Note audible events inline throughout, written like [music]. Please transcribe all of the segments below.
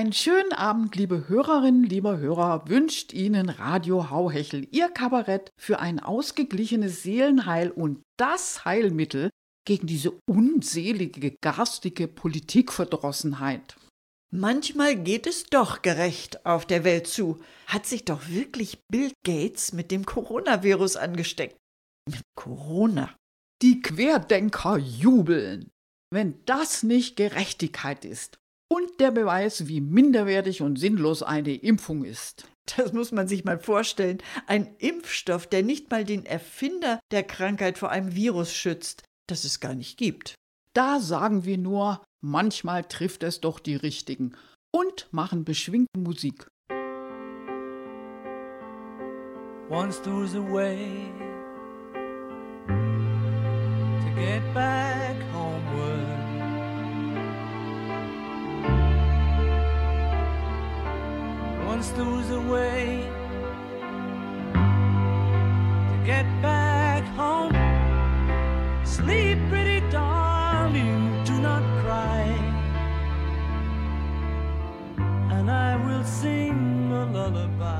Einen schönen Abend, liebe Hörerinnen, lieber Hörer, wünscht Ihnen Radio Hauhechel, Ihr Kabarett für ein ausgeglichenes Seelenheil und das Heilmittel gegen diese unselige, garstige Politikverdrossenheit. Manchmal geht es doch gerecht auf der Welt zu. Hat sich doch wirklich Bill Gates mit dem Coronavirus angesteckt. Mit Corona. Die Querdenker jubeln. Wenn das nicht Gerechtigkeit ist und der Beweis, wie minderwertig und sinnlos eine Impfung ist. Das muss man sich mal vorstellen. Ein Impfstoff, der nicht mal den Erfinder der Krankheit vor einem Virus schützt, das es gar nicht gibt. Da sagen wir nur, manchmal trifft es doch die Richtigen und machen beschwingte Musik. Once there was a way to get back Once was a way to get back home. Sleep, pretty darling, do not cry. And I will sing a lullaby.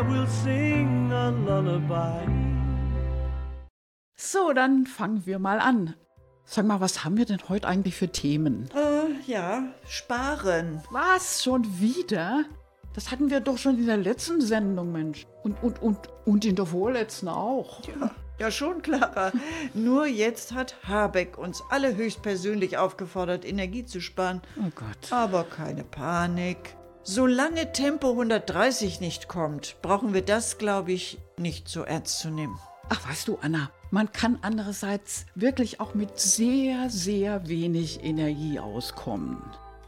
I will sing a lullaby. So, dann fangen wir mal an. Sag mal, was haben wir denn heute eigentlich für Themen? Äh, ja, sparen. Was? Schon wieder? Das hatten wir doch schon in der letzten Sendung, Mensch. Und, und, und, und in der vorletzten auch. Ja, ja schon, Clara. Nur jetzt hat Habeck uns alle höchstpersönlich aufgefordert, Energie zu sparen. Oh Gott. Aber keine Panik. Solange Tempo 130 nicht kommt, brauchen wir das, glaube ich, nicht so ernst zu nehmen. Ach, weißt du, Anna, man kann andererseits wirklich auch mit sehr, sehr wenig Energie auskommen.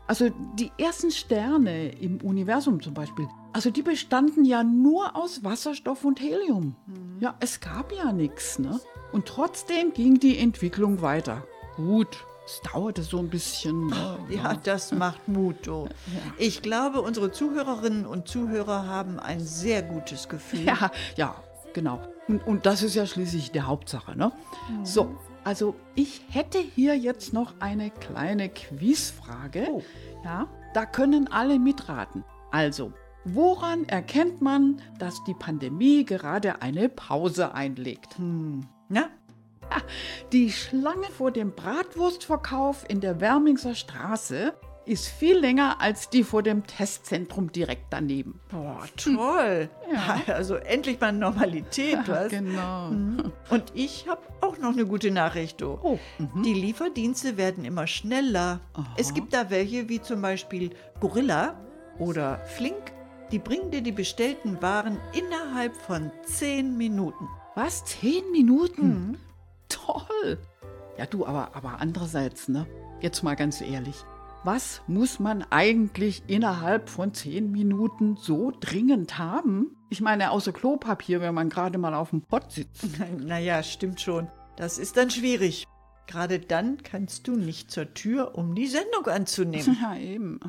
Also die ersten Sterne im Universum zum Beispiel, also die bestanden ja nur aus Wasserstoff und Helium. Ja, es gab ja nichts, ne? Und trotzdem ging die Entwicklung weiter. Gut, es dauerte so ein bisschen. Ne? Ja, das macht Mut, du. [laughs] Ich glaube, unsere Zuhörerinnen und Zuhörer haben ein sehr gutes Gefühl. Ja, ja, genau. Und, und das ist ja schließlich die Hauptsache, ne? So, also ich hätte hier jetzt noch eine kleine Quizfrage. Oh. Ja, da können alle mitraten. Also, woran erkennt man, dass die Pandemie gerade eine Pause einlegt? Na, [laughs] Die Schlange vor dem Bratwurstverkauf in der Wermingser Straße ist viel länger als die vor dem Testzentrum direkt daneben. boah, toll. Ja. [laughs] Also endlich mal Normalität, was? Genau. Und ich habe auch noch eine gute Nachricht, du. Oh, Die Lieferdienste werden immer schneller. Es gibt da welche wie zum Beispiel Gorilla oder Flink. Die bringen dir die bestellten Waren innerhalb von 10 Minuten. Was? Zehn Minuten? Toll. Ja, du, aber, aber andererseits, ne? Jetzt mal ganz ehrlich. Was muss man eigentlich innerhalb von zehn Minuten so dringend haben? Ich meine, außer Klopapier, wenn man gerade mal auf dem Pott sitzt. [laughs] Naja, stimmt schon. Das ist dann schwierig. Gerade dann kannst du nicht zur Tür, um die Sendung anzunehmen. Ja, eben.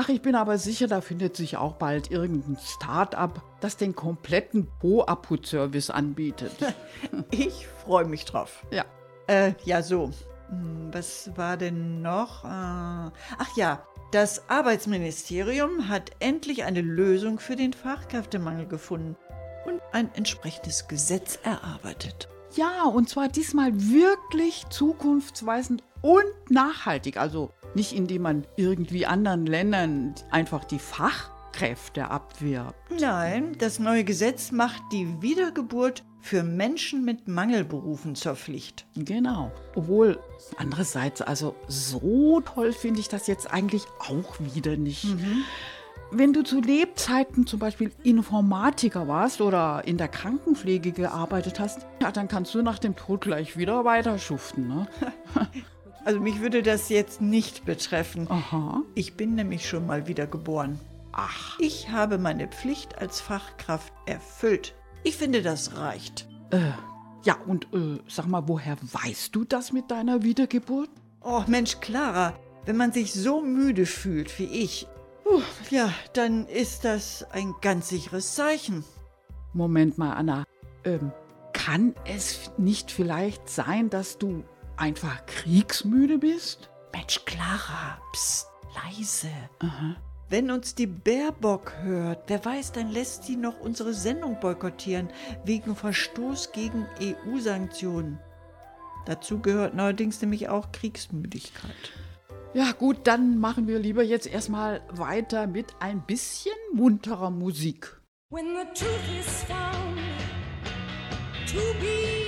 Ach, ich bin aber sicher, da findet sich auch bald irgendein Start-up, das den kompletten Po-Abput-Service anbietet. [laughs] Ich freue mich drauf. ja. Äh, ja, so. Hm, Was war denn noch? Äh, Ach ja, das Arbeitsministerium hat endlich eine Lösung für den Fachkräftemangel gefunden und ein entsprechendes Gesetz erarbeitet. Ja, und zwar diesmal wirklich zukunftsweisend und nachhaltig. Also nicht indem man irgendwie anderen Ländern einfach die Fachkräfte abwirbt. Nein, das neue Gesetz macht die Wiedergeburt für Menschen mit Mangelberufen zur Pflicht. Genau. Obwohl, andererseits, also so toll finde ich das jetzt eigentlich auch wieder nicht. Wenn du zu Lebzeiten zum Beispiel Informatiker warst oder in der Krankenpflege gearbeitet hast, ja, dann kannst du nach dem Tod gleich wieder weiter schuften. Ne? [laughs] [laughs] Also mich würde das jetzt nicht betreffen. Aha. Ich bin nämlich schon mal wieder geboren. Ach, Ich habe meine Pflicht als Fachkraft erfüllt. Ich finde, das reicht. ja, und äh, sag mal, woher weißt du das mit deiner Wiedergeburt? Oh Mensch, Clara, wenn man sich so müde fühlt wie ich, puh, ja, dann ist das ein ganz sicheres Zeichen. Moment mal, Anna. Ähm, kann es nicht vielleicht sein, dass du einfach kriegsmüde bist? Mensch, Clara, psst, leise. Wenn uns die Baerbock hört, wer weiß, dann lässt sie noch unsere Sendung boykottieren wegen Verstoß gegen EU-Sanktionen. Dazu gehört neuerdings nämlich auch Kriegsmüdigkeit. Ja, gut, dann machen wir lieber jetzt erstmal weiter mit ein bisschen munterer Musik. When the truth is found to be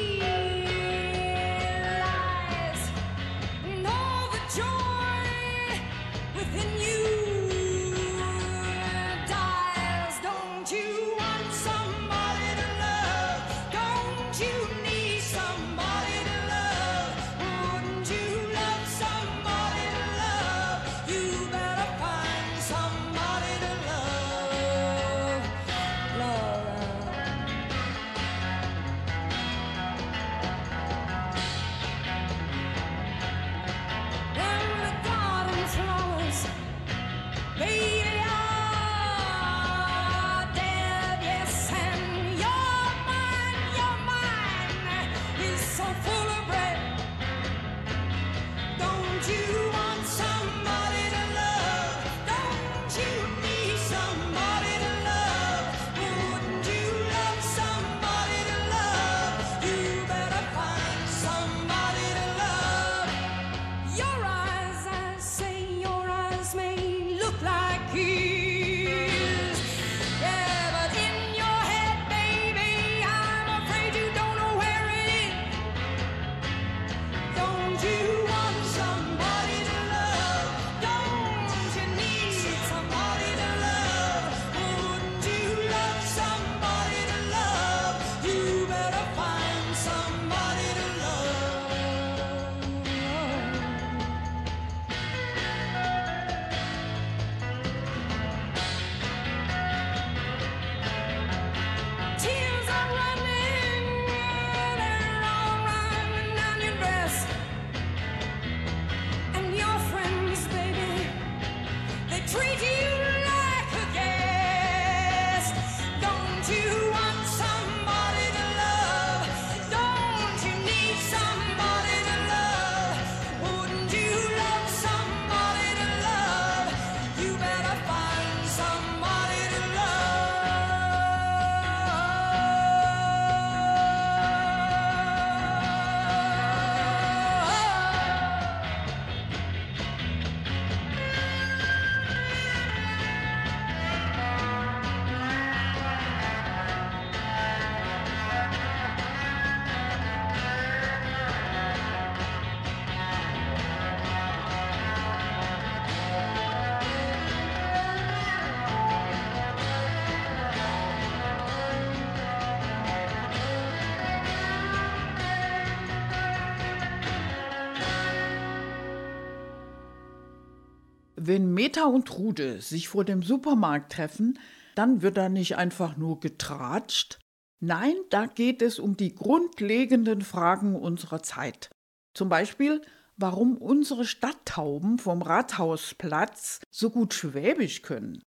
Wenn Meta und Trude sich vor dem Supermarkt treffen, dann wird da nicht einfach nur getratscht. Nein, da geht es um die grundlegenden Fragen unserer Zeit. Zum Beispiel, warum unsere Stadttauben vom Rathausplatz so gut Schwäbisch können.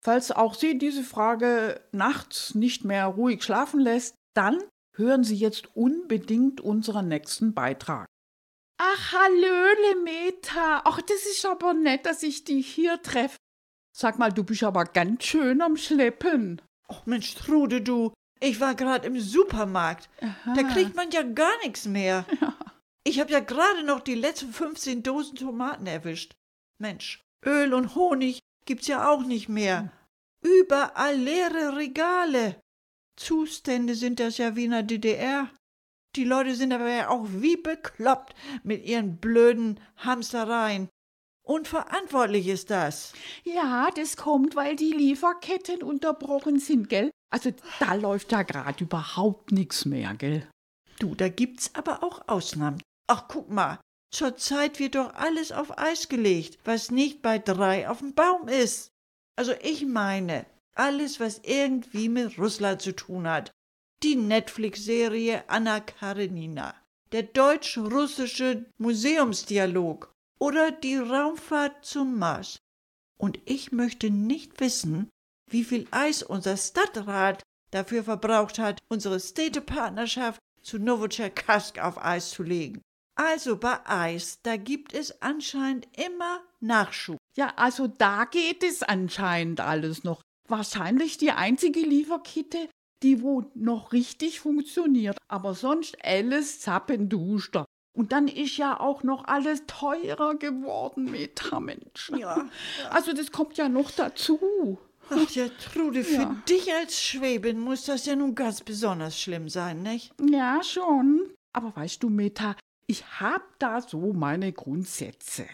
Falls auch Sie diese Frage nachts nicht mehr ruhig schlafen lässt, dann hören Sie jetzt unbedingt unseren nächsten Beitrag. Ach, Hallöle, Meta. Ach, das ist aber nett, dass ich dich hier treffe. Sag mal, du bist aber ganz schön am Schleppen. Ach Mensch, Trude, du, ich war gerade im Supermarkt. Da kriegt man ja gar nichts mehr. [laughs] Ich habe ja gerade noch die letzten 15 Dosen Tomaten erwischt. Mensch, Öl und Honig gibt's ja auch nicht mehr. Überall leere Regale. Zustände sind das ja wie in der DDR. Die Leute sind aber ja auch wie bekloppt mit ihren blöden Hamstereien. Unverantwortlich ist das. Ja, das kommt, weil die Lieferketten unterbrochen sind, gell? Also da läuft ja gerade überhaupt nichts mehr, gell? Du, da gibt's aber auch Ausnahmen. Ach, guck mal, zurzeit wird doch alles auf Eis gelegt, was nicht bei drei auf dem Baum ist. Also ich meine, alles, was irgendwie mit Russland zu tun hat. Die Netflix-Serie Anna Karenina, der deutsch-russische Museumsdialog oder die Raumfahrt zum Mars. Und ich möchte nicht wissen, wie viel Eis unser Stadtrat dafür verbraucht hat, unsere Städtepartnerschaft zu Novocherkassk auf Eis zu legen. Also bei Eis, da gibt es anscheinend immer Nachschub. Ja, also da geht es anscheinend alles noch. Wahrscheinlich die einzige Lieferkette, die wo noch richtig funktioniert. Aber sonst alles zappenduster. Und dann ist ja auch noch alles teurer geworden, Metamensch. Ja, Also das kommt ja noch dazu. Ach ja, Trude, für Ja. dich als Schwäbin muss das ja nun ganz besonders schlimm sein, nicht? Ja, schon. Aber weißt du, Meta, ich hab da so meine Grundsätze.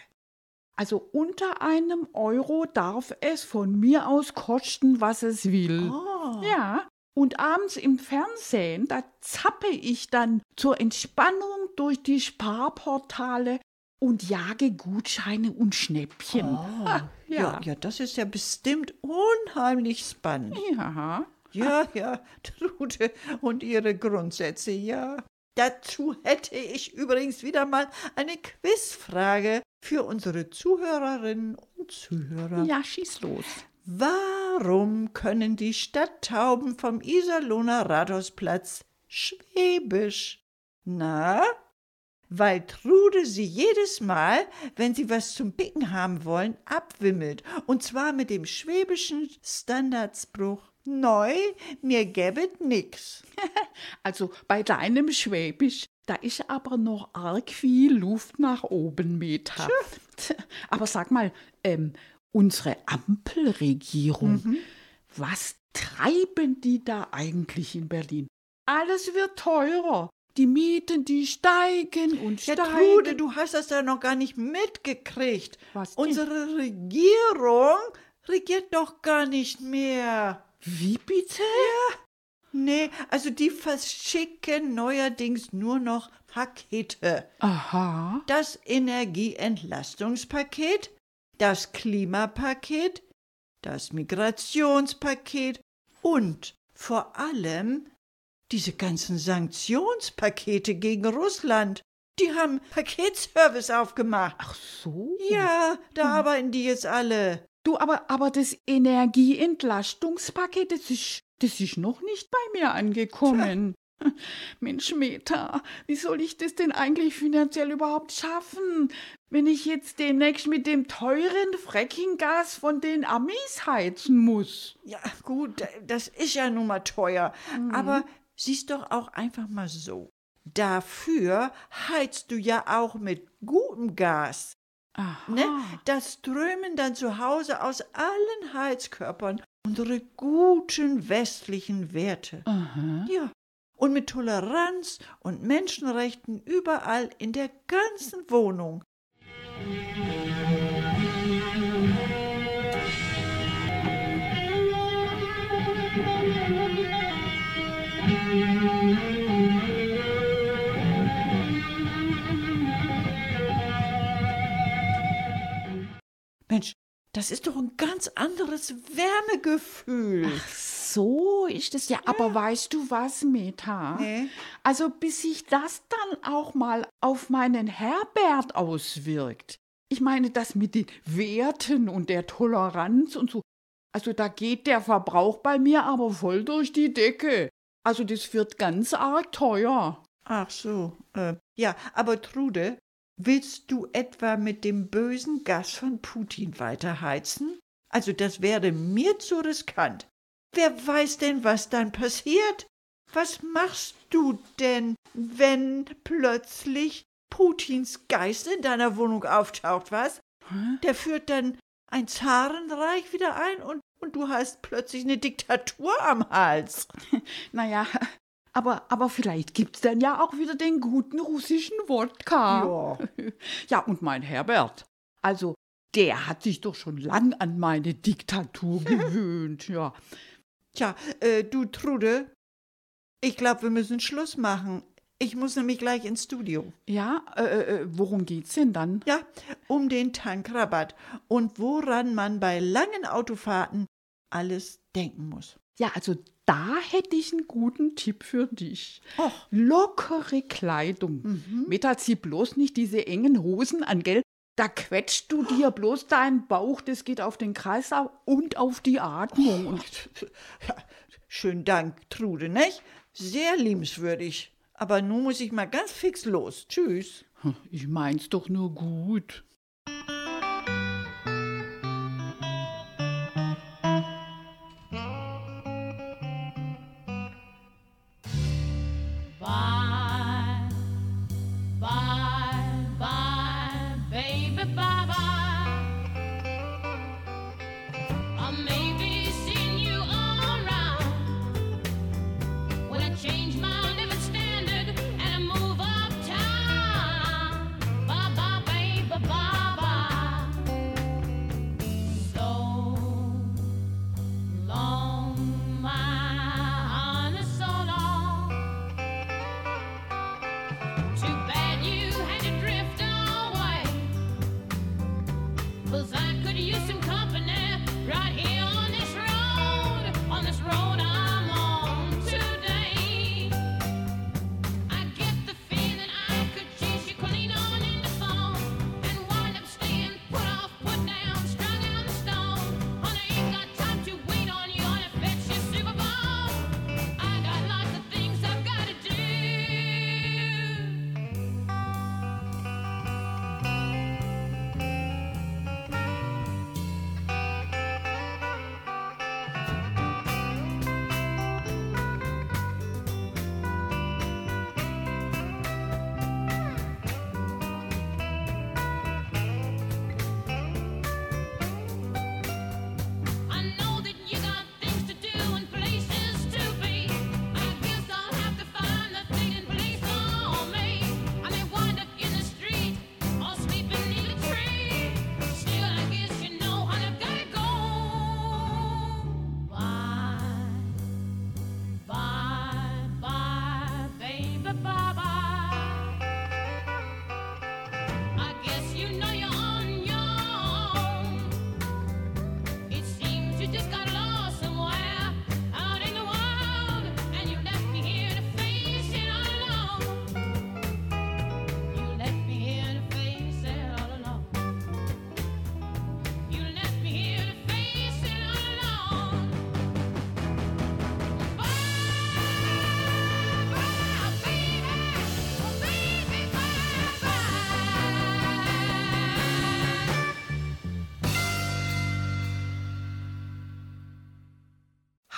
Also unter einem Euro darf es von mir aus kosten, was es will. Oh. Ja. Und abends im Fernsehen, da zappe ich dann zur Entspannung durch die Sparportale und jage Gutscheine und Schnäppchen. Ha, [laughs] Ja, ja. ja, das ist ja bestimmt unheimlich spannend. Ja. Ja, ja, [laughs] Trude und ihre Grundsätze, ja. Dazu hätte ich übrigens wieder mal eine Quizfrage für unsere Zuhörerinnen und Zuhörer. Ja, schieß los. Warum können die Stadttauben vom Iserlohner Rathausplatz Schwäbisch? Na? Weil Trude sie jedes Mal, wenn sie was zum Picken haben wollen, abwimmelt. Und zwar mit dem schwäbischen Standardspruch. Neu, mir gäbet nix. [laughs] Also bei deinem Schwäbisch, da ist aber noch arg viel Luft nach oben, Meta. Aber sag mal, ähm, unsere Ampelregierung, was treiben die da eigentlich in Berlin? Alles wird teurer. Die Mieten, die steigen und Ja, steigen. Trude, du hast das ja noch gar nicht mitgekriegt. Was denn? Unsere Regierung regiert doch gar nicht mehr. Wie bitte? Nee, also die verschicken neuerdings nur noch Pakete. Aha. Das Energieentlastungspaket, das Klimapaket, das Migrationspaket und vor allem diese ganzen Sanktionspakete gegen Russland. Die haben Paketservice aufgemacht. Ach so. Ja, da arbeiten die jetzt alle. Du, aber, aber das Energieentlastungspaket, das ist, das ist noch nicht bei mir angekommen. [laughs] Mensch, Meta, wie soll ich das denn eigentlich finanziell überhaupt schaffen, wenn ich jetzt demnächst mit dem teuren Frackinggas von den Amis heizen muss? Ja, gut, das ist ja nun mal teuer. Aber siehst doch auch einfach mal so. Dafür heizt du ja auch mit gutem Gas. Aha. Ne? Da strömen dann zu Hause aus allen Heizkörpern unsere guten westlichen Werte. Aha. Ja. Und mit Toleranz und Menschenrechten überall in der ganzen Wohnung. Mensch, das ist doch ein ganz anderes Wärmegefühl. So ist es ja. Aber weißt du was, Meta? Nee. Also bis sich das dann auch mal auf meinen Herbert auswirkt. Ich meine, das mit den Werten und der Toleranz und so. Also da geht der Verbrauch bei mir aber voll durch die Decke. Also das wird ganz arg teuer. Ach so. Äh, ja, aber Trude, Willst du etwa mit dem bösen Gas von Putin weiterheizen? Also das wäre mir zu riskant. Wer weiß denn, was dann passiert? Was machst du denn, wenn plötzlich Putins Geist in deiner Wohnung auftaucht, was? Der führt dann ein Zarenreich wieder ein und, und du hast plötzlich eine Diktatur am Hals. [laughs] Naja, aber, aber vielleicht gibt's dann ja auch wieder den guten russischen Wodka. Ja. [laughs] Ja, und mein Herbert. Also, der hat sich doch schon lang an meine Diktatur [laughs] gewöhnt, ja. Tja, äh, du Trude, ich glaube, wir müssen Schluss machen. Ich muss nämlich gleich ins Studio. Ja, äh, äh, worum geht's denn dann? Ja, um den Tankrabatt und woran man bei langen Autofahrten alles denken muss. Ja, also da hätte ich einen guten Tipp für dich. Och. Lockere Kleidung. Meta, zieh bloß nicht diese engen Hosen an, gell? Da quetscht du dir bloß deinen Bauch, das geht auf den Kreislauf und auf die Atmung. Und Ja, schönen Dank, Trude, nicht? Sehr liebenswürdig. Aber nun muss ich mal ganz fix los. Tschüss. ich mein's doch nur gut.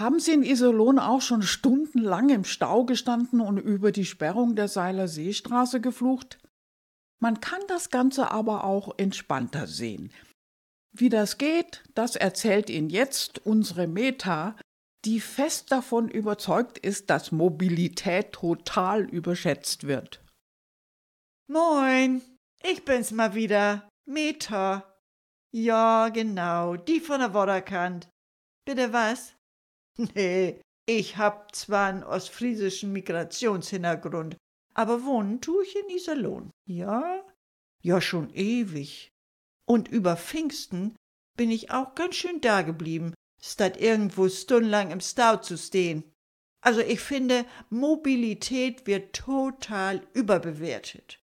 Haben Sie in Iserlohn auch schon stundenlang im Stau gestanden und über die Sperrung der Seiler Seestraße geflucht? Man kann das Ganze aber auch entspannter sehen. Wie das geht, das erzählt Ihnen jetzt unsere Meta, die fest davon überzeugt ist, dass Mobilität total überschätzt wird. Moin, ich bin's mal wieder. Meta. Ja, genau, die von der Wodderkant. Bitte was? Nee, ich hab zwar einen ostfriesischen Migrationshintergrund, aber wohnen tue ich in Iserlohn. Ja? Ja, schon ewig. Und über Pfingsten bin ich auch ganz schön dageblieben, statt irgendwo stundenlang im Stau zu stehen. Also ich finde, Mobilität wird total überbewertet.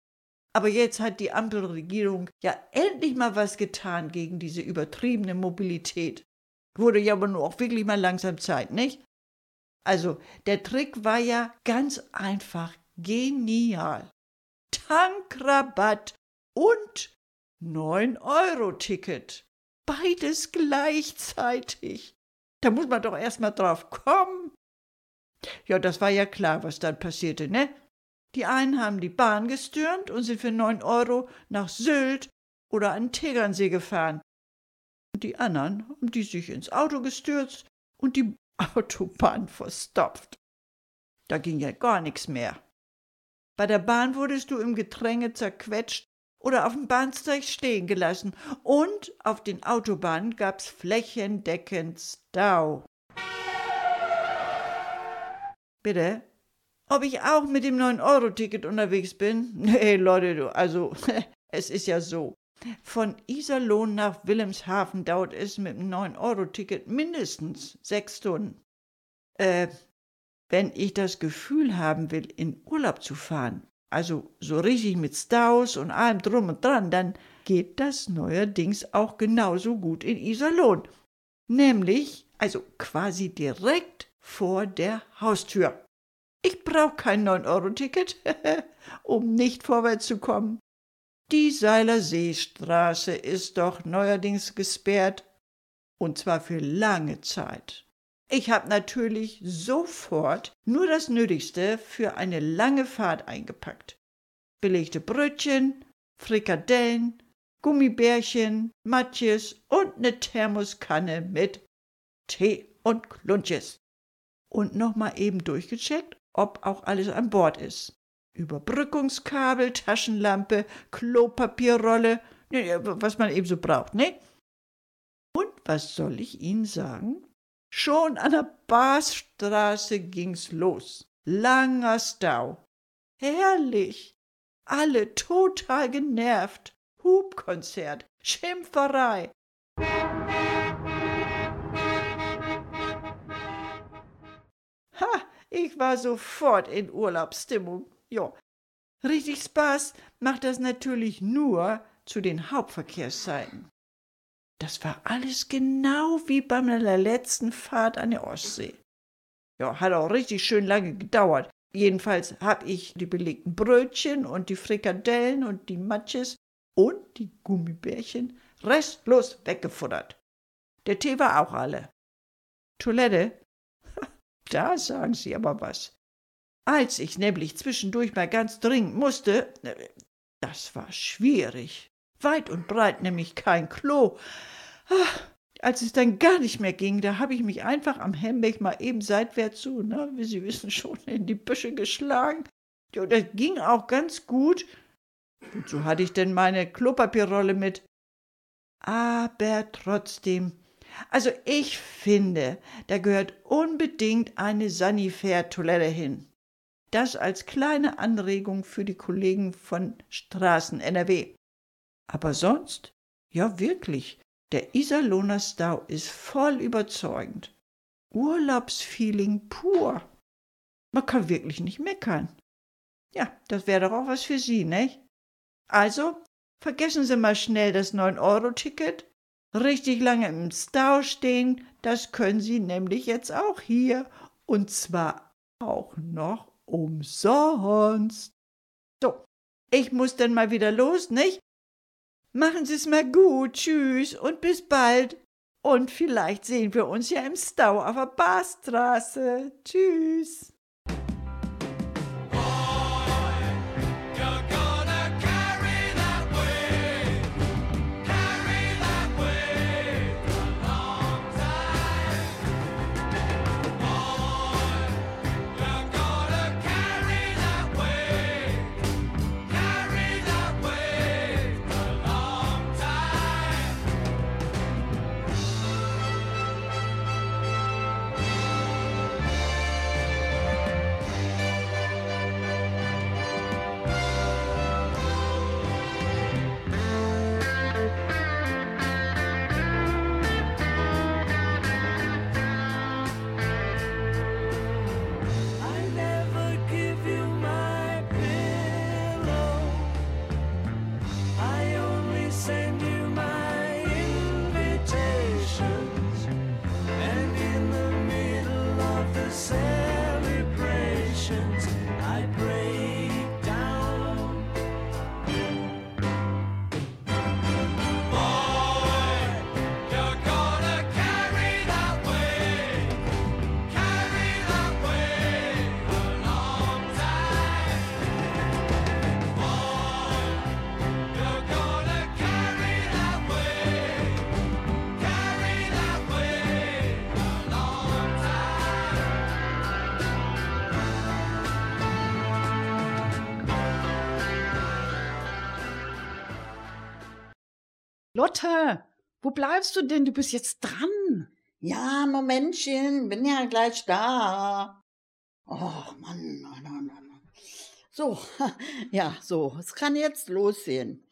Aber jetzt hat die Ampelregierung ja endlich mal was getan gegen diese übertriebene Mobilität. Wurde ja aber nur auch wirklich mal langsam Zeit, nicht? Also, der Trick war ja ganz einfach genial. Tankrabatt und 9-Euro-Ticket. Beides gleichzeitig. Da muss man doch erst mal drauf kommen. Ja, das war ja klar, was dann passierte, ne? Die einen haben die Bahn gestürmt und sind für 9 Euro nach Sylt oder an Tegernsee gefahren. Die anderen haben die sich ins Auto gestürzt und die [laughs] Autobahn verstopft. Da ging ja gar nichts mehr. Bei der Bahn wurdest du im Gedränge zerquetscht oder auf dem Bahnsteig stehen gelassen und auf den Autobahnen gab's flächendeckend Stau. Bitte? Ob ich auch mit dem 9-Euro-Ticket unterwegs bin? [laughs] Nee, Leute, du, also, [laughs] es ist ja so. Von Iserlohn nach Wilhelmshaven dauert es mit dem 9-Euro-Ticket mindestens sechs Stunden. Äh, wenn ich das Gefühl haben will, in Urlaub zu fahren, also so richtig mit Staus und allem drum und dran, dann geht das neuerdings auch genauso gut in Iserlohn. Nämlich, also quasi direkt vor der Haustür. Ich brauche kein 9-Euro-Ticket, [laughs] um nicht vorwärts zu kommen. Die Seiler Seestraße ist doch neuerdings gesperrt, und zwar für lange Zeit. Ich habe natürlich sofort nur das Nötigste für eine lange Fahrt eingepackt. Belegte Brötchen, Frikadellen, Gummibärchen, Matjes und eine Thermoskanne mit Tee und Klunches. Und nochmal eben durchgecheckt, ob auch alles an Bord ist. Überbrückungskabel, Taschenlampe, Klopapierrolle, was man eben so braucht, ne? Und was soll ich Ihnen sagen? Schon an der Baßstraße ging's los. Langer Stau. Herrlich. Alle total genervt. Hubkonzert, Schimpferei. Ha, ich war sofort in Urlaubsstimmung. Ja, richtig Spaß macht das natürlich nur zu den Hauptverkehrszeiten. Das war alles genau wie bei meiner letzten Fahrt an der Ostsee. Ja, hat auch richtig schön lange gedauert. Jedenfalls habe ich die belegten Brötchen und die Frikadellen und die Matches und die Gummibärchen restlos weggefuttert. Der Tee war auch alle. Toilette? [laughs] Da sagen Sie aber was. Als ich nämlich zwischendurch mal ganz dringend musste, das war schwierig. Weit und breit nämlich kein Klo. Ach, als es dann gar nicht mehr ging, da habe ich mich einfach am Hembeck mal eben seitwärts zu, ne, wie Sie wissen [laughs] schon, in die Büsche geschlagen. Ja, das ging auch ganz gut. Und so hatte ich denn meine Klopapierrolle mit. Aber trotzdem, also ich finde, da gehört unbedingt eine Sanifair-Toilette hin. Das als kleine Anregung für die Kollegen von Straßen NRW. Aber sonst, ja wirklich, der Iserlohner Stau ist voll überzeugend. Urlaubsfeeling pur. Man kann wirklich nicht meckern. Ja, das wäre doch auch was für Sie, nicht? Also, vergessen Sie mal schnell das 9-Euro-Ticket. Richtig lange im Stau stehen, das können Sie nämlich jetzt auch hier. Und zwar auch noch umsonst. So, ich muss dann mal wieder los, nicht? Machen Sie es mal gut, tschüss und bis bald. Und vielleicht sehen wir uns ja im Stau auf der Barstraße. Tschüss. Lotte, wo bleibst du denn? Du bist jetzt dran. Ja, Momentchen, bin ja gleich da. Oh, Mann, Mann, Mann, Mann. So, [laughs] ja, so, es kann jetzt losgehen.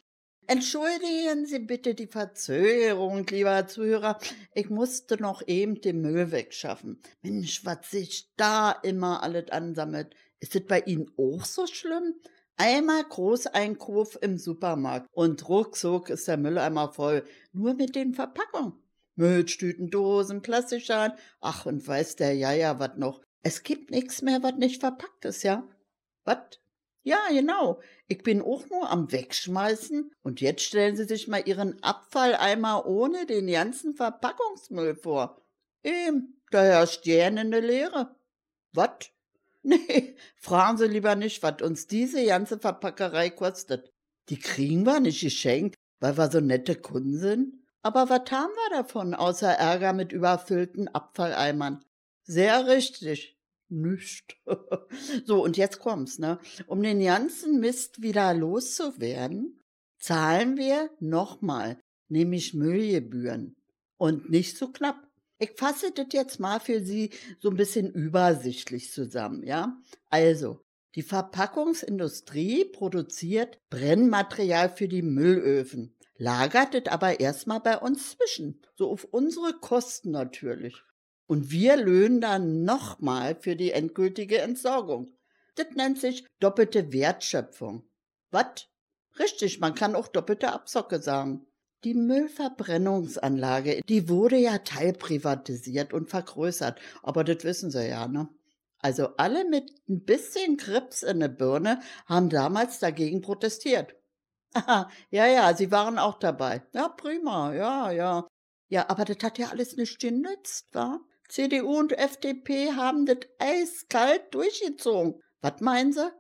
Entschuldigen Sie bitte die Verzögerung, lieber Zuhörer. Ich musste noch eben den Müll wegschaffen. Mensch, was sich da immer alles ansammelt. Ist es bei Ihnen auch so schlimm? Einmal Großeinkauf im Supermarkt und ruckzuck ist der Mülleimer voll. Nur mit den Verpackungen. Müllstüten, Dosen, Plastikschalen. Ach, und weiß der Jaja was noch. Es gibt nichts mehr, was nicht verpackt ist, ja? Was? Ja, genau. Ich bin auch nur am Wegschmeißen. Und jetzt stellen Sie sich mal Ihren Abfalleimer ohne den ganzen Verpackungsmüll vor. Eben, da herrscht gähnende Leere. Was? [laughs] Nee, fragen Sie lieber nicht, was uns diese ganze Verpackerei kostet. Die kriegen wir nicht geschenkt, weil wir so nette Kunden sind. Aber was haben wir davon, außer Ärger mit überfüllten Abfalleimern? Sehr richtig. Nicht. [laughs] so, und jetzt kommt's, ne? Um den ganzen Mist wieder loszuwerden, zahlen wir nochmal, nämlich Müllgebühren. Und nicht so knapp. Ich fasse das jetzt mal für Sie so ein bisschen übersichtlich zusammen, ja? Also, die Verpackungsindustrie produziert Brennmaterial für die Müllöfen, lagert es aber erstmal bei uns zwischen, so auf unsere Kosten natürlich. Und wir löhnen dann nochmal für die endgültige Entsorgung. Das nennt sich doppelte Wertschöpfung. Was? Richtig, man kann auch doppelte Abzocke sagen. Die Müllverbrennungsanlage, die wurde ja teilprivatisiert und vergrößert, aber das wissen Sie ja, ne? Also alle mit ein bisschen Grips in der Birne haben damals dagegen protestiert. [laughs] Ja, ja, Sie waren auch dabei. Ja, prima, ja, ja. Ja, aber das hat ja alles nicht genützt, wa? CDU und FDP haben das eiskalt durchgezogen. Was meinen Sie?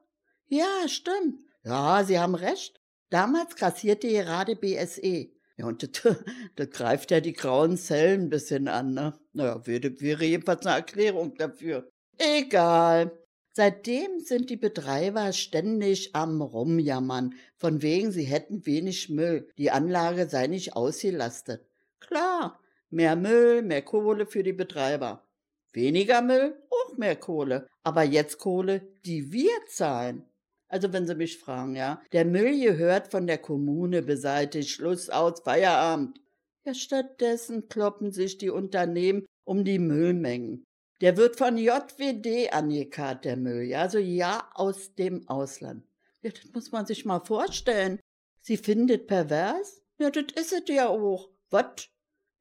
Ja, stimmt. Ja, Sie haben recht. Damals kassierte gerade BSE. Ja, und das, das greift ja die grauen Zellen ein bisschen an, ne? Naja, wäre, wäre jedenfalls eine Erklärung dafür. Egal. Seitdem sind die Betreiber ständig am Rumjammern, von wegen sie hätten wenig Müll, die Anlage sei nicht ausgelastet. Klar, mehr Müll, mehr Kohle für die Betreiber. Weniger Müll, auch mehr Kohle. Aber jetzt Kohle, die wir zahlen. Also wenn Sie mich fragen, ja. Der Müll gehört von der Kommune beseitigt, Schluss aus, Feierabend. Ja, stattdessen kloppen sich die Unternehmen um die Müllmengen. Der wird von JWD angekarrt, der Müll, ja, also ja aus dem Ausland. Ja, das muss man sich mal vorstellen. Sie findet pervers? Ja, das ist es ja auch. Was?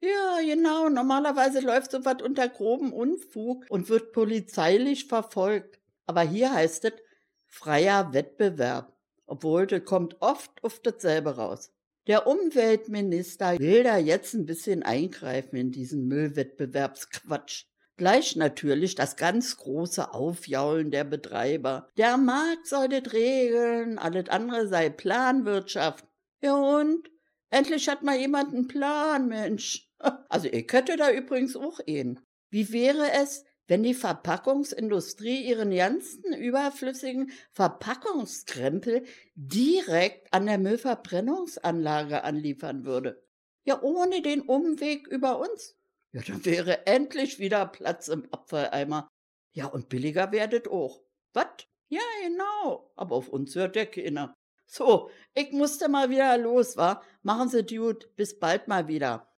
Ja, genau, normalerweise läuft sowas unter groben Unfug und wird polizeilich verfolgt. Aber hier heißt es freier Wettbewerb, obwohl das kommt oft auf dasselbe raus. Der Umweltminister will da jetzt ein bisschen eingreifen in diesen Müllwettbewerbsquatsch. Gleich natürlich das ganz große Aufjaulen der Betreiber. Der Markt soll das regeln, alles andere sei Planwirtschaft. Ja und? Endlich hat mal jemand einen Plan, Mensch. [laughs] Also ich hätte da übrigens auch einen. Wie wäre es, wenn die Verpackungsindustrie ihren ganzen überflüssigen Verpackungskrempel direkt an der Müllverbrennungsanlage anliefern würde? Ja, ohne den Umweg über uns. Ja, dann wäre endlich wieder Platz im Abfalleimer. Ja, und billiger werdet auch. Was? Ja, genau. Aber auf uns hört der keiner. So, ich musste mal wieder los, wa? Machen Sie gut. Bis bald mal wieder.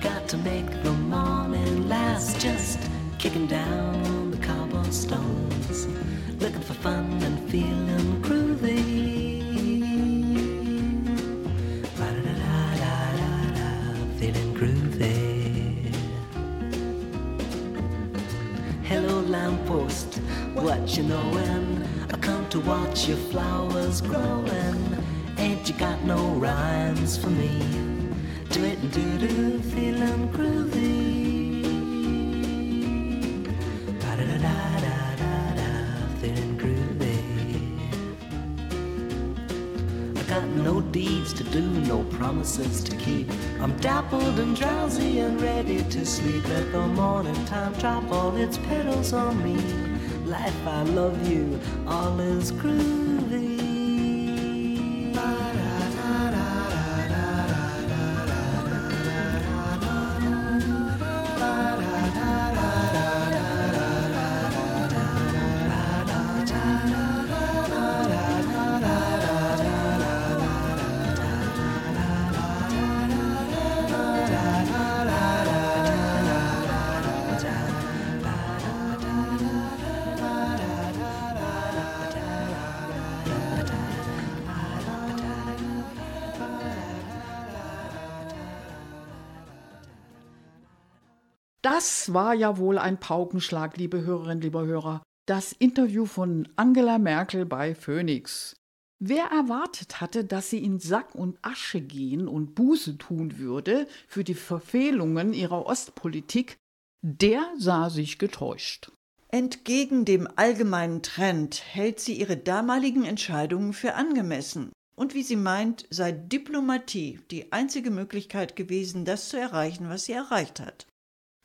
Got to make the morning last. Just kicking down the cobblestones, looking for fun and feeling groovy. Ba-da-da-da-da-da, Feeling groovy. Hello, lamppost, what you knowin'? I come to watch your flowers growing. Ain't you got no rhymes for me? Do it and do do, feeling groovy. Ba-da-da-da-da-da, feeling groovy. I got no deeds to do, no promises to keep. I'm dappled and drowsy and ready to sleep. Let the morning time drop all its petals on me. Life, I love you, all is groovy. Das war ja wohl ein Paukenschlag, liebe Hörerinnen, lieber Hörer. Das Interview von Angela Merkel bei Phoenix. Wer erwartet hatte, dass sie in Sack und Asche gehen und Buße tun würde für die Verfehlungen ihrer Ostpolitik, der sah sich getäuscht. Entgegen dem allgemeinen Trend hält sie ihre damaligen Entscheidungen für angemessen. Und wie sie meint, sei Diplomatie die einzige Möglichkeit gewesen, das zu erreichen, was sie erreicht hat.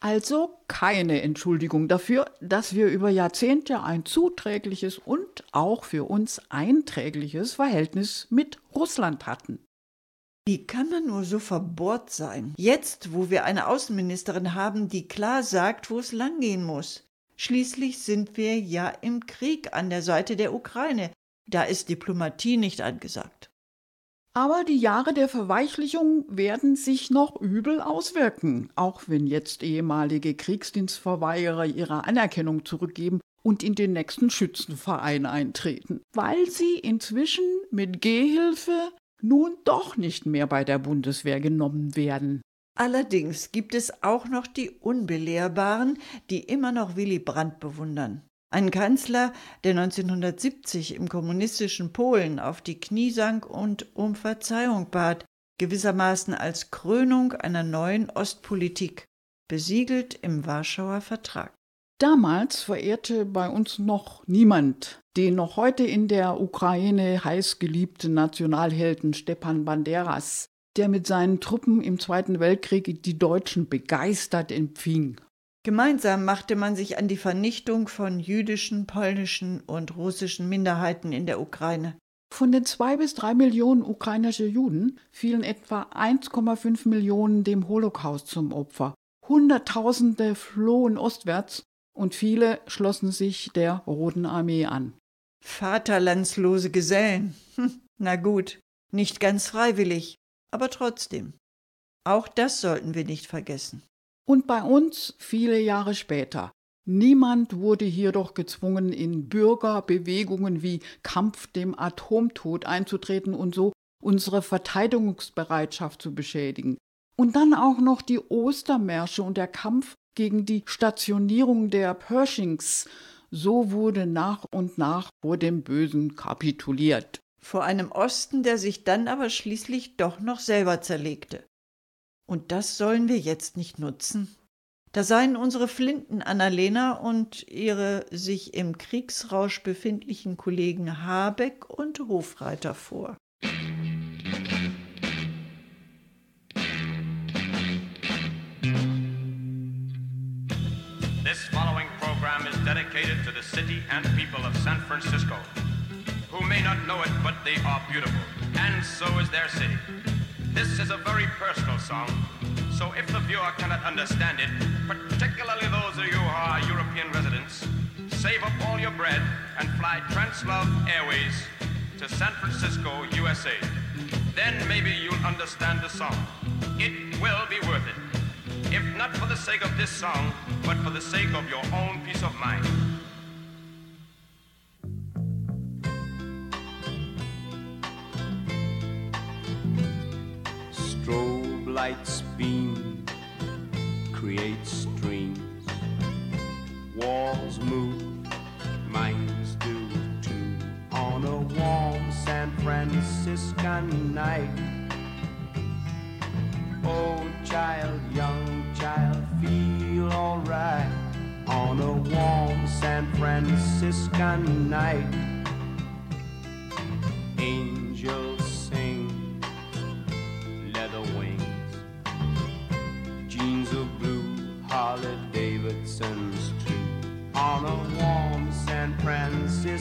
Also keine Entschuldigung dafür, dass wir über Jahrzehnte ein zuträgliches und auch für uns einträgliches Verhältnis mit Russland hatten. Wie kann man nur so verbohrt sein? Jetzt, wo wir eine Außenministerin haben, die klar sagt, wo es langgehen muss. Schließlich sind wir ja im Krieg an der Seite der Ukraine. Da ist Diplomatie nicht angesagt. Aber die Jahre der Verweichlichung werden sich noch übel auswirken, auch wenn jetzt ehemalige Kriegsdienstverweigerer ihre Anerkennung zurückgeben und in den nächsten Schützenverein eintreten, weil sie inzwischen mit Gehhilfe nun doch nicht mehr bei der Bundeswehr genommen werden. Allerdings gibt es auch noch die Unbelehrbaren, die immer noch Willy Brandt bewundern. Ein Kanzler, der 1970 im kommunistischen Polen auf die Knie sank und um Verzeihung bat, gewissermaßen als Krönung einer neuen Ostpolitik, besiegelt im Warschauer Vertrag. Damals verehrte bei uns noch niemand den noch heute in der Ukraine heiß geliebten Nationalhelden Stepan Banderas, der mit seinen Truppen im Zweiten Weltkrieg die Deutschen begeistert empfing. Gemeinsam machte man sich an die Vernichtung von jüdischen, polnischen und russischen Minderheiten in der Ukraine. Von den zwei bis drei Millionen ukrainische Juden fielen etwa 1,5 Millionen dem Holocaust zum Opfer. Hunderttausende flohen ostwärts und viele schlossen sich der Roten Armee an. Vaterlandslose Gesellen. Hm, na gut, nicht ganz freiwillig, aber trotzdem. Auch das sollten wir nicht vergessen. Und bei uns viele Jahre später. Niemand wurde hier doch gezwungen, in Bürgerbewegungen wie Kampf dem Atomtod einzutreten und so unsere Verteidigungsbereitschaft zu beschädigen. Und dann auch noch die Ostermärsche und der Kampf gegen die Stationierung der Pershings. So wurde nach und nach vor dem Bösen kapituliert. Vor einem Osten, der sich dann aber schließlich doch noch selber zerlegte. Und das sollen wir jetzt nicht nutzen? Da seien unsere Flinten Annalena und ihre sich im Kriegsrausch befindlichen Kollegen Habeck und Hofreiter vor. This following program is dedicated to the city and people of San Francisco, who may not know it, but they are beautiful, and so is their city. This is a very personal song, so if the viewer cannot understand it, particularly those of you who are European residents, save up all your bread and fly Translove Airways to San Francisco, USA. Then maybe you'll understand the song. It will be worth it. If not for the sake of this song, but for the sake of your own peace of mind. Lights beam, creates streams. Walls move, minds do too. On a warm San Franciscan night. Oh, child, young child, feel alright. On a warm San Franciscan night. Angels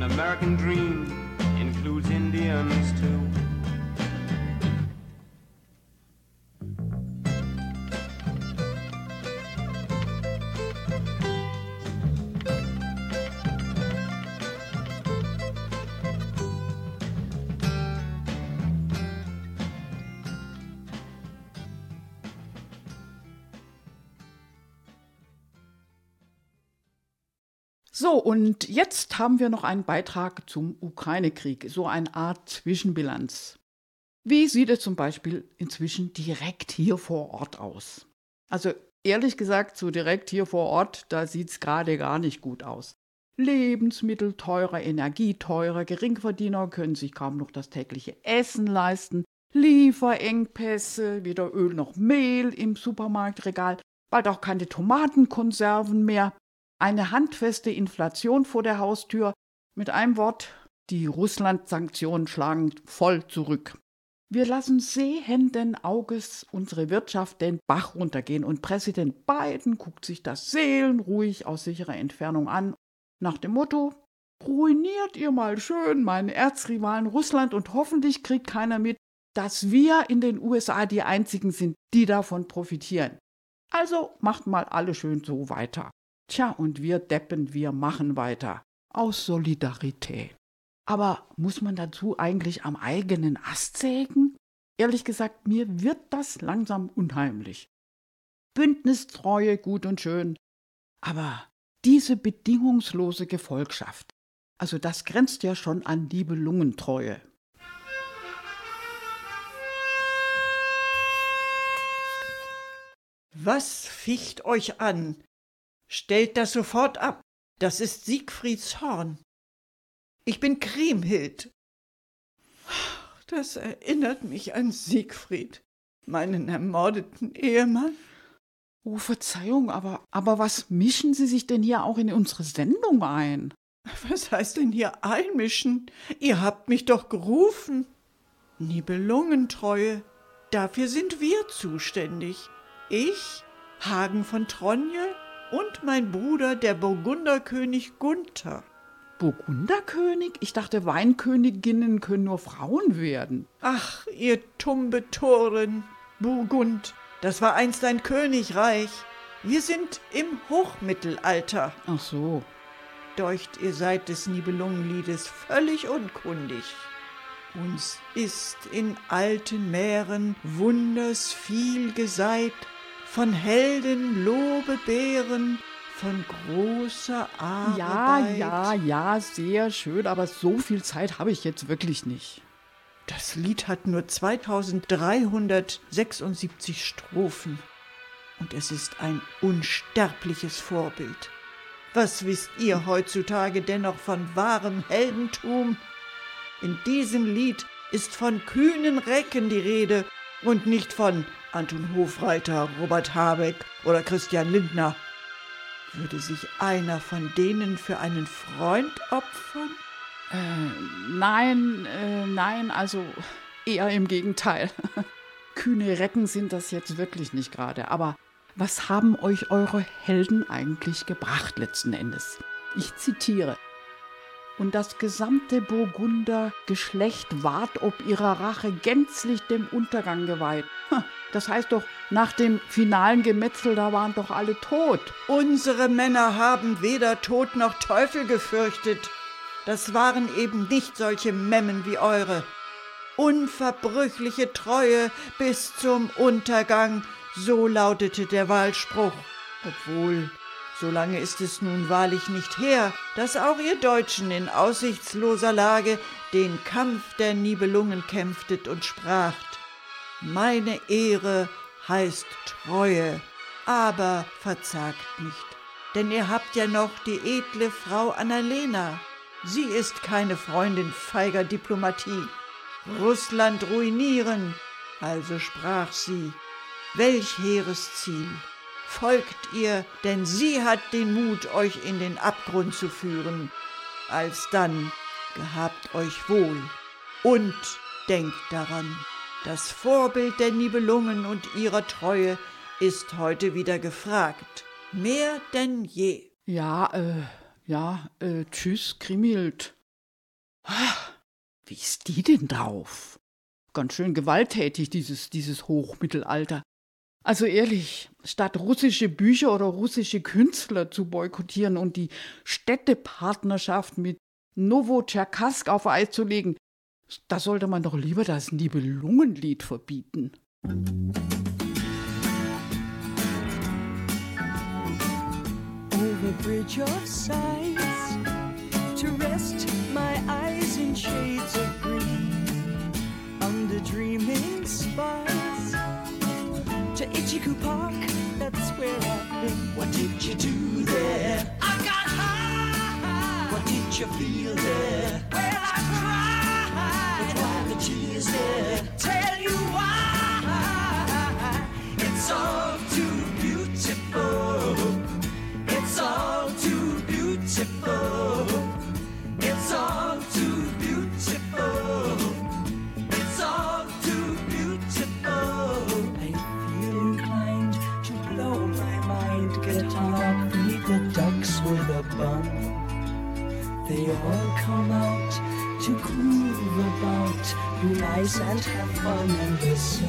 An American dream, includes Indians too. So, und jetzt haben wir noch einen Beitrag zum Ukraine-Krieg, so eine Art Zwischenbilanz. Wie sieht es zum Beispiel inzwischen direkt hier vor Ort aus? Also ehrlich gesagt, so direkt hier vor Ort, da sieht es gerade gar nicht gut aus. Lebensmittel teurer, Energie teurer, Geringverdiener können sich kaum noch das tägliche Essen leisten, Lieferengpässe, weder Öl noch Mehl im Supermarktregal, bald auch keine Tomatenkonserven mehr, eine handfeste Inflation vor der Haustür. Mit einem Wort, die Russland-Sanktionen schlagen voll zurück. Wir lassen sehenden Auges unsere Wirtschaft den Bach runtergehen und Präsident Biden guckt sich das seelenruhig aus sicherer Entfernung an, nach dem Motto: Ruiniert ihr mal schön meinen Erzrivalen Russland und hoffentlich kriegt keiner mit, dass wir in den USA die einzigen sind, die davon profitieren. Also macht mal alle schön so weiter. Tja, und wir Deppen, wir machen weiter. Aus Solidarität. Aber muss man dazu eigentlich am eigenen Ast sägen? Ehrlich gesagt, mir wird das langsam unheimlich. Bündnistreue gut und schön, aber diese bedingungslose Gefolgschaft, also das grenzt ja schon an Nibelungentreue. Was ficht euch an? Stellt das sofort ab. Das ist Siegfrieds Horn. Ich bin Kriemhild. Das erinnert mich an Siegfried, meinen ermordeten Ehemann. Oh, Verzeihung, aber, aber was mischen Sie sich denn hier auch in unsere Sendung ein? Was heißt denn hier einmischen? Ihr habt mich doch gerufen. Nibelungentreue, dafür sind wir zuständig. Ich, Hagen von Tronje und mein Bruder, der Burgunderkönig Gunther. Burgunderkönig? Ich dachte, Weinköniginnen können nur Frauen werden. Ach, ihr tumbe Toren, Burgund, das war einst ein Königreich. Wir sind im Hochmittelalter. Ach so. Deucht, ihr seid des Nibelungenliedes völlig unkundig. Uns ist in alten Meeren wunders viel geseit, von Helden Lobebeeren, von großer Arbeit. Ja, ja, ja, sehr schön, aber so viel Zeit habe ich jetzt wirklich nicht. Das Lied hat nur 2376 Strophen. Und es ist ein unsterbliches Vorbild. Was wisst ihr heutzutage dennoch von wahrem Heldentum? In diesem Lied ist von kühnen Recken die Rede und nicht von Anton Hofreiter, Robert Habeck oder Christian Lindner. Würde sich einer von denen für einen Freund opfern? Äh, nein, äh, nein, also eher im Gegenteil. [laughs] Kühne Recken sind das jetzt wirklich nicht gerade. Aber was haben euch eure Helden eigentlich gebracht letzten Endes? Ich zitiere. Und das gesamte Burgunder Geschlecht ward ob ihrer Rache gänzlich dem Untergang geweiht. Das heißt doch, nach dem finalen Gemetzel, da waren doch alle tot. Unsere Männer haben weder Tod noch Teufel gefürchtet. Das waren eben nicht solche Memmen wie eure. Unverbrüchliche Treue bis zum Untergang, so lautete der Wahlspruch. Obwohl, so lange ist es nun wahrlich nicht her, dass auch ihr Deutschen in aussichtsloser Lage den Kampf der Nibelungen kämpftet und spracht. Meine Ehre heißt Treue, aber verzagt nicht, denn ihr habt ja noch die edle Frau Annalena. Sie ist keine Freundin feiger Diplomatie. Russland ruinieren, also sprach sie. Welch hehres Ziel! Folgt ihr, denn sie hat den Mut, euch in den Abgrund zu führen. Alsdann gehabt euch wohl und denkt daran, das Vorbild der Nibelungen und ihrer Treue ist heute wieder gefragt, mehr denn je. Ja, äh, ja, äh, tschüss, Krimild. Ah, Wie ist die denn drauf? Ganz schön gewalttätig, dieses, dieses Hochmittelalter. Also ehrlich, statt russische Bücher oder russische Künstler zu boykottieren und die Städtepartnerschaft mit Novocherkassk auf Eis zu legen, da sollte man doch lieber das Nibelungenlied verbieten. over bridge of sighs to rest my eyes in shades of green under dreaming spires to Ichiku Park. That's where I've been. What did you do there? I got high. What did you feel there? Well, I cried. But why the tears there? Tell you why. It's all too beautiful. It's all too beautiful. It's all too beautiful. With a bun. They all come out to groove about, be nice and have fun and listen.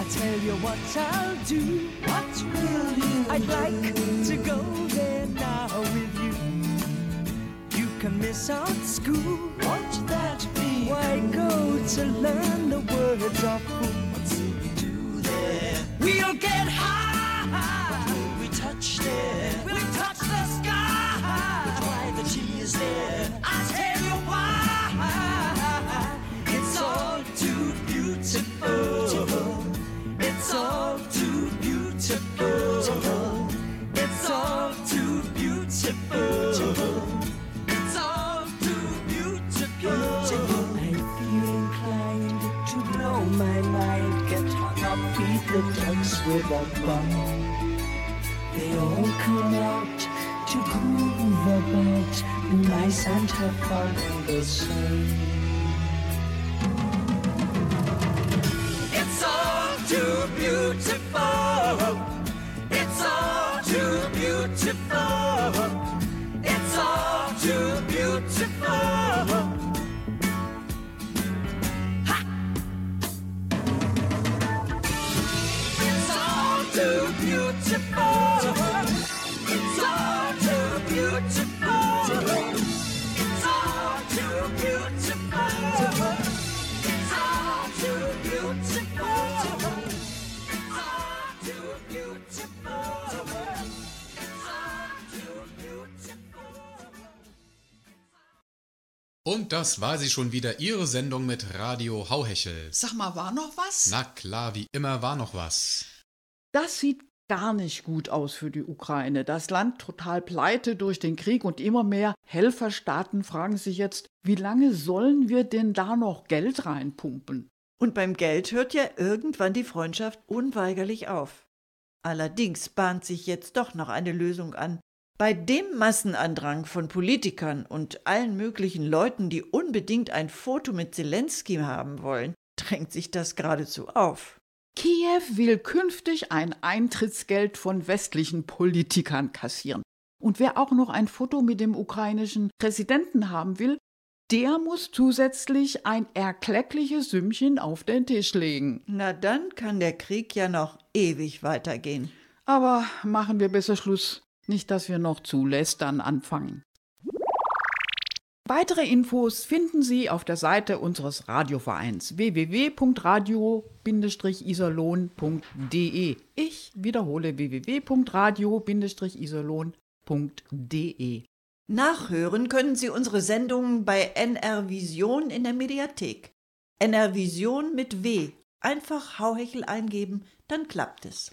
I tell you what I'll do. What will you I'd like to go there now with you. You can miss out school. Won't that be? Why go to learn the words of who? What's we do there? We'll get high. We touch there? We'll touch the sky. Why the there? I tell you why. It's all too beautiful. It's all too beautiful. It's all too beautiful. They all come out to groove about, nice and have fun in the sun. It's all too beautiful. It's all too beautiful. It's all too beautiful. Und das war sie schon wieder, Ihre Sendung mit Radio Hauhechel. Sag mal, war noch was? Na klar, wie immer war noch was. Das sieht gar nicht gut aus für die Ukraine. Das Land total pleite durch den Krieg und immer mehr Helferstaaten fragen sich jetzt, wie lange sollen wir denn da noch Geld reinpumpen? Und beim Geld hört ja irgendwann die Freundschaft unweigerlich auf. Allerdings bahnt sich jetzt doch noch eine Lösung an. Bei dem Massenandrang von Politikern und allen möglichen Leuten, die unbedingt ein Foto mit Zelensky haben wollen, drängt sich das geradezu auf. Kiew will künftig ein Eintrittsgeld von westlichen Politikern kassieren. Und wer auch noch ein Foto mit dem ukrainischen Präsidenten haben will, der muss zusätzlich ein erkleckliches Sümmchen auf den Tisch legen. Na dann kann der Krieg ja noch ewig weitergehen. Aber machen wir besser Schluss, nicht dass wir noch zu lästern anfangen. Weitere Infos finden Sie auf der Seite unseres Radiovereins www.radio-iserlohn.de. Ich wiederhole www.radio-iserlohn.de. Nachhören können Sie unsere Sendungen bei NR Vision in der Mediathek. NR Vision mit W. Einfach Hauhechel eingeben, dann klappt es.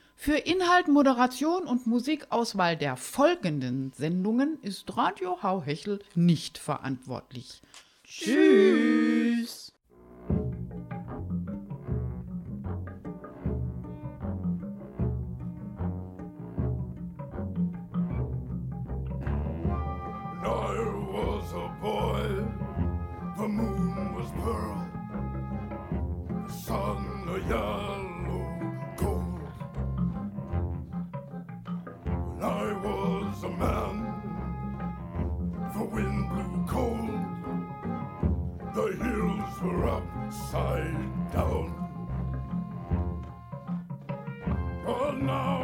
Für Inhalt, Moderation und Musikauswahl der folgenden Sendungen ist Radio Hauhechel nicht verantwortlich. Tschüss! I was a boy, the moon was pearl, the sun a yellow was a man, the wind blew cold, the hills were upside down. But now